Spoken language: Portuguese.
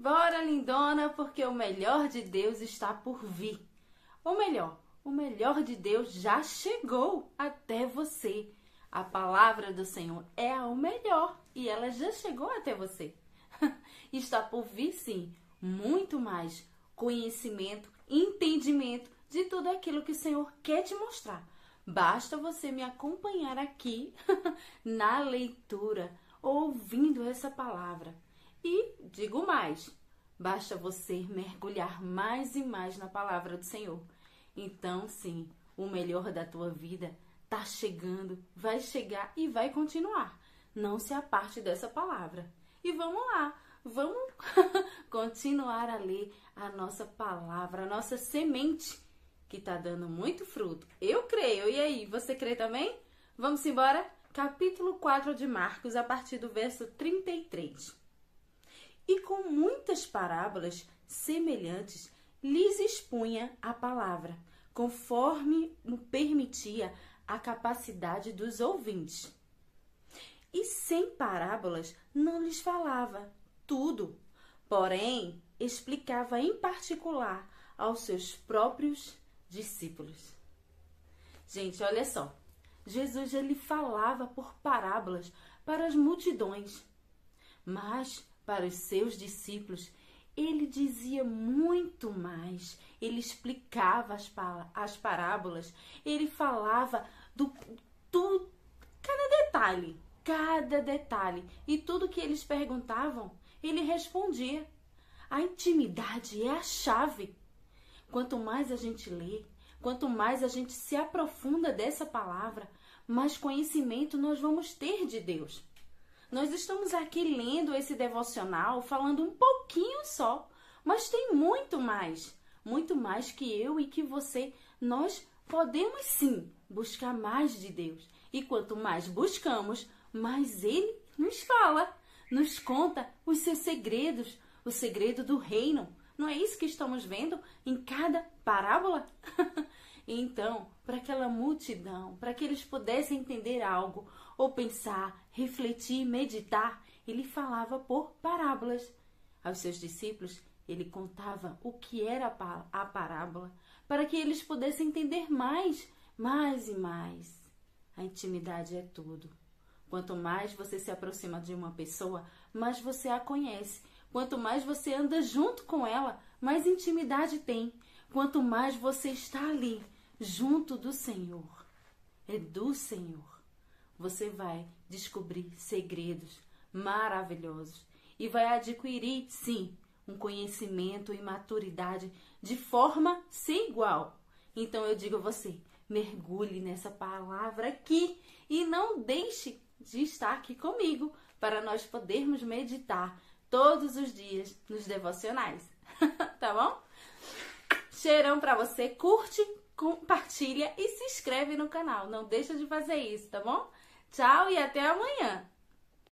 embora, lindona, porque o melhor de Deus está por vir. Ou melhor, o melhor de Deus já chegou até você. A palavra do Senhor é o melhor e ela já chegou até você. está por vir, sim, muito mais conhecimento, entendimento de tudo aquilo que o Senhor quer te mostrar. Basta você me acompanhar aqui na leitura, ouvindo essa palavra. E digo mais, basta você mergulhar mais e mais na palavra do Senhor. Então, sim, o melhor da tua vida está chegando, vai chegar e vai continuar. Não se aparte dessa palavra. E vamos lá, vamos continuar a ler a nossa palavra, a nossa semente, que está dando muito fruto. Eu creio. E aí, você crê também? Vamos embora? Capítulo 4 de Marcos, a partir do verso 33 e com muitas parábolas semelhantes lhes expunha a palavra, conforme o permitia a capacidade dos ouvintes. E sem parábolas não lhes falava tudo, porém explicava em particular aos seus próprios discípulos. Gente, olha só. Jesus ele falava por parábolas para as multidões, mas para os seus discípulos, ele dizia muito mais. Ele explicava as, as parábolas, ele falava do, do cada detalhe, cada detalhe. E tudo que eles perguntavam, ele respondia. A intimidade é a chave. Quanto mais a gente lê, quanto mais a gente se aprofunda dessa palavra, mais conhecimento nós vamos ter de Deus. Nós estamos aqui lendo esse devocional, falando um pouquinho só, mas tem muito mais, muito mais que eu e que você. Nós podemos sim buscar mais de Deus. E quanto mais buscamos, mais Ele nos fala, nos conta os seus segredos, o segredo do reino. Não é isso que estamos vendo em cada parábola? então, para aquela multidão, para que eles pudessem entender algo, ou pensar, refletir, meditar, ele falava por parábolas. Aos seus discípulos, ele contava o que era a parábola, para que eles pudessem entender mais, mais e mais. A intimidade é tudo. Quanto mais você se aproxima de uma pessoa, mais você a conhece. Quanto mais você anda junto com ela, mais intimidade tem. Quanto mais você está ali, junto do Senhor. É do Senhor você vai descobrir segredos maravilhosos e vai adquirir, sim, um conhecimento e maturidade de forma sem igual. Então eu digo a você, mergulhe nessa palavra aqui e não deixe de estar aqui comigo para nós podermos meditar todos os dias nos devocionais. tá bom? Cheirão para você, curte, compartilha e se inscreve no canal. Não deixa de fazer isso, tá bom? Tchau e até amanhã!